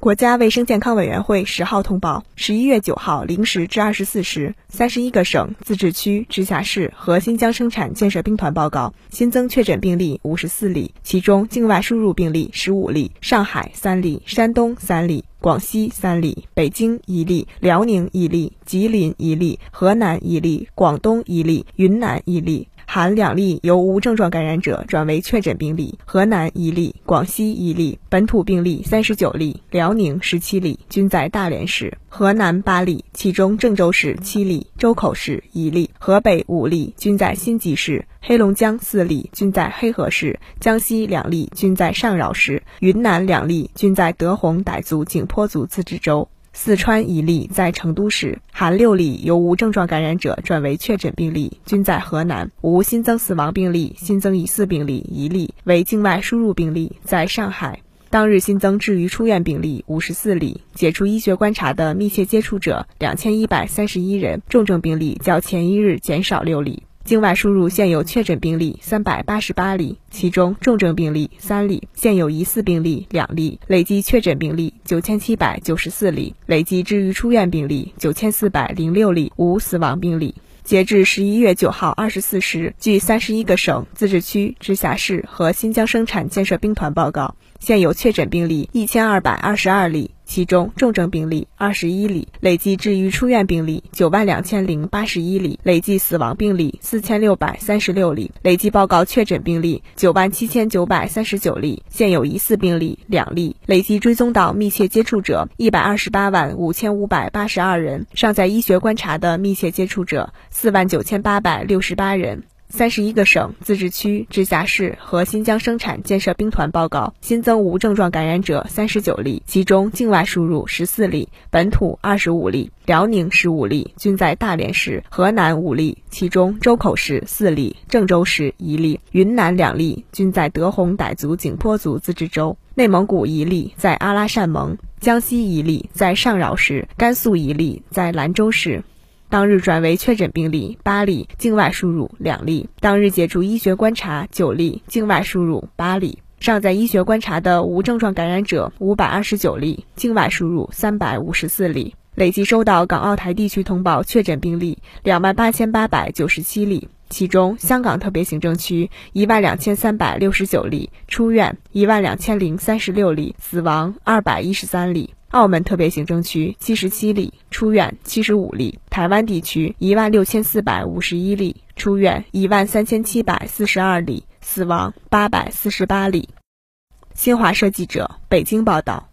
国家卫生健康委员会十号通报：十一月九号零时至二十四时，三十一个省、自治区、直辖市和新疆生产建设兵团报告新增确诊病例五十四例，其中境外输入病例十五例，上海三例，山东三例，广西三例，北京一例，辽宁一例，吉林一例，河南一例，广东一例，云南一例。含两例由无症状感染者转为确诊病例，河南一例，广西一例，本土病例三十九例，辽宁十七例，均在大连市；河南八例，其中郑州市七例，周口市一例，河北五例，均在新集市；黑龙江四例，均在黑河市；江西两例，均在上饶市；云南两例，均在德宏傣族景颇族自治州。四川一例在成都市，含六例由无症状感染者转为确诊病例，均在河南，无新增死亡病例，新增疑似病例一例，为境外输入病例，在上海。当日新增治愈出院病例五十四例，解除医学观察的密切接触者两千一百三十一人，重症病例较前一日减少六例。境外输入现有确诊病例三百八十八例，其中重症病例三例，现有疑似病例两例，累计确诊病例九千七百九十四例，累计治愈出院病例九千四百零六例，无死亡病例。截至十一月九号二十四时，据三十一个省、自治区、直辖市和新疆生产建设兵团报告，现有确诊病例一千二百二十二例。其中重症病例二十一例，累计治愈出院病例九万两千零八十一例，累计死亡病例四千六百三十六例，累计报告确诊病例九万七千九百三十九例，现有疑似病例两例，累计追踪到密切接触者一百二十八万五千五百八十二人，尚在医学观察的密切接触者四万九千八百六十八人。三十一个省、自治区、直辖市和新疆生产建设兵团报告新增无症状感染者三十九例，其中境外输入十四例，本土二十五例，辽宁十五例，均在大连市；河南五例，其中周口市四例，郑州市一例，云南两例，均在德宏傣族景颇族自治州；内蒙古一例，在阿拉善盟；江西一例，在上饶市；甘肃一例，在兰州市。当日转为确诊病例八例，境外输入两例。当日解除医学观察九例，境外输入八例。尚在医学观察的无症状感染者五百二十九例，境外输入三百五十四例。累计收到港澳台地区通报确诊病例两万八千八百九十七例，其中香港特别行政区一万两千三百六十九例，出院一万两千零三十六例，死亡二百一十三例。澳门特别行政区七十七例，出院七十五例；台湾地区一万六千四百五十一例，出院一万三千七百四十二例，死亡八百四十八例。新华社记者北京报道。